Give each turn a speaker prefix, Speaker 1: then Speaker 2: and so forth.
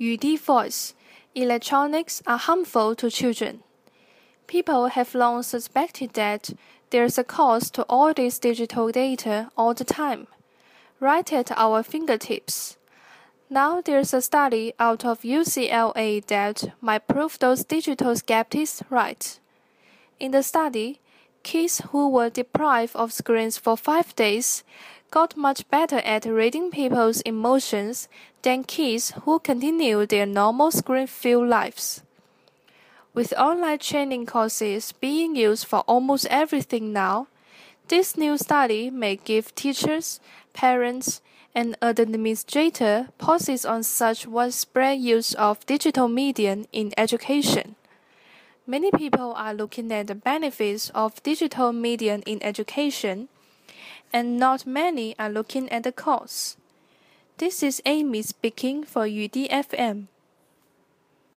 Speaker 1: Yudi Voice Electronics are harmful to children. People have long suspected that there's a cost to all this digital data all the time, right at our fingertips. Now there's a study out of UCLA that might prove those digital skeptics right. In the study, kids who were deprived of screens for five days got much better at reading people's emotions than kids who continued their normal screen-filled lives. With online training courses being used for almost everything now, this new study may give teachers, parents, and administrators pauses on such widespread use of digital media in education. Many people are looking at the benefits of digital media in education and not many are looking at the costs. This is Amy speaking for YudiFM.